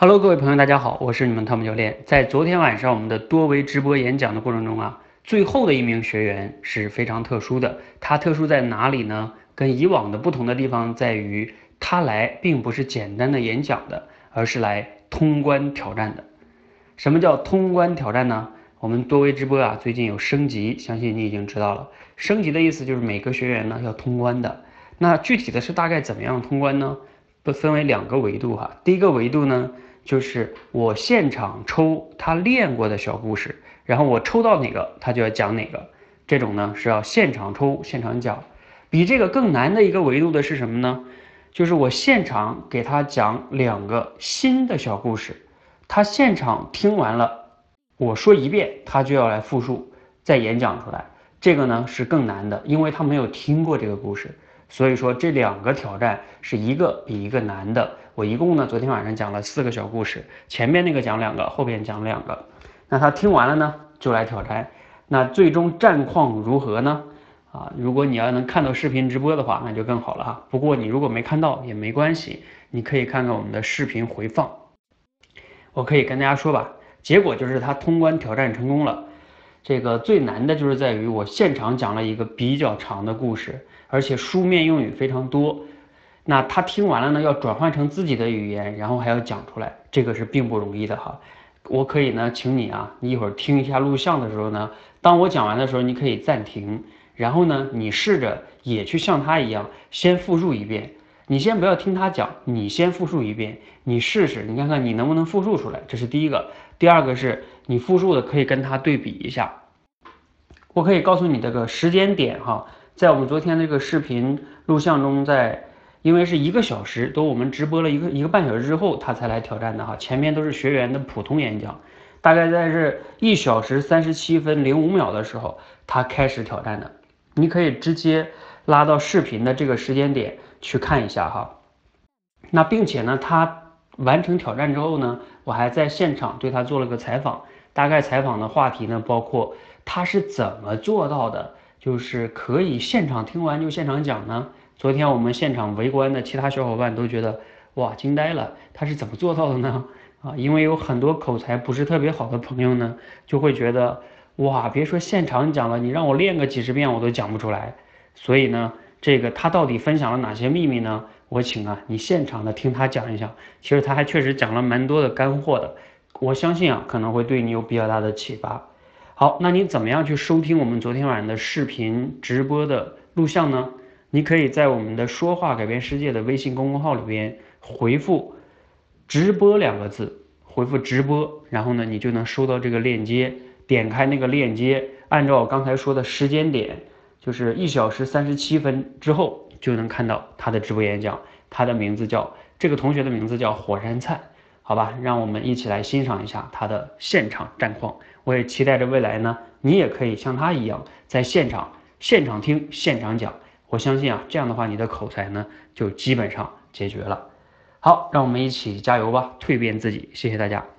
Hello，各位朋友，大家好，我是你们汤姆教练。在昨天晚上我们的多维直播演讲的过程中啊，最后的一名学员是非常特殊的。他特殊在哪里呢？跟以往的不同的地方在于，他来并不是简单的演讲的，而是来通关挑战的。什么叫通关挑战呢？我们多维直播啊，最近有升级，相信你已经知道了。升级的意思就是每个学员呢要通关的。那具体的是大概怎么样通关呢？分为两个维度哈。第一个维度呢。就是我现场抽他练过的小故事，然后我抽到哪个他就要讲哪个，这种呢是要现场抽现场讲。比这个更难的一个维度的是什么呢？就是我现场给他讲两个新的小故事，他现场听完了，我说一遍，他就要来复述再演讲出来。这个呢是更难的，因为他没有听过这个故事。所以说这两个挑战是一个比一个难的。我一共呢，昨天晚上讲了四个小故事，前面那个讲两个，后边讲两个。那他听完了呢，就来挑战。那最终战况如何呢？啊，如果你要能看到视频直播的话，那就更好了哈。不过你如果没看到也没关系，你可以看看我们的视频回放。我可以跟大家说吧，结果就是他通关挑战成功了。这个最难的就是在于我现场讲了一个比较长的故事，而且书面用语非常多。那他听完了呢，要转换成自己的语言，然后还要讲出来，这个是并不容易的哈。我可以呢，请你啊，你一会儿听一下录像的时候呢，当我讲完的时候，你可以暂停，然后呢，你试着也去像他一样，先复述一遍。你先不要听他讲，你先复述一遍，你试试，你看看你能不能复述出来，这是第一个。第二个是你复述的可以跟他对比一下。我可以告诉你这个时间点哈，在我们昨天那个视频录像中，在因为是一个小时，都我们直播了一个一个半小时之后，他才来挑战的哈。前面都是学员的普通演讲，大概在是一小时三十七分零五秒的时候，他开始挑战的。你可以直接拉到视频的这个时间点。去看一下哈，那并且呢，他完成挑战之后呢，我还在现场对他做了个采访，大概采访的话题呢，包括他是怎么做到的，就是可以现场听完就现场讲呢？昨天我们现场围观的其他小伙伴都觉得哇惊呆了，他是怎么做到的呢？啊，因为有很多口才不是特别好的朋友呢，就会觉得哇，别说现场讲了，你让我练个几十遍我都讲不出来，所以呢。这个他到底分享了哪些秘密呢？我请啊，你现场的听他讲一讲。其实他还确实讲了蛮多的干货的，我相信啊，可能会对你有比较大的启发。好，那你怎么样去收听我们昨天晚上的视频直播的录像呢？你可以在我们的“说话改变世界”的微信公众号里边回复“直播”两个字，回复“直播”，然后呢，你就能收到这个链接。点开那个链接，按照我刚才说的时间点。就是一小时三十七分之后就能看到他的直播演讲，他的名字叫这个同学的名字叫火山灿，好吧，让我们一起来欣赏一下他的现场战况。我也期待着未来呢，你也可以像他一样在现场现场听现场讲。我相信啊，这样的话你的口才呢就基本上解决了。好，让我们一起加油吧，蜕变自己。谢谢大家。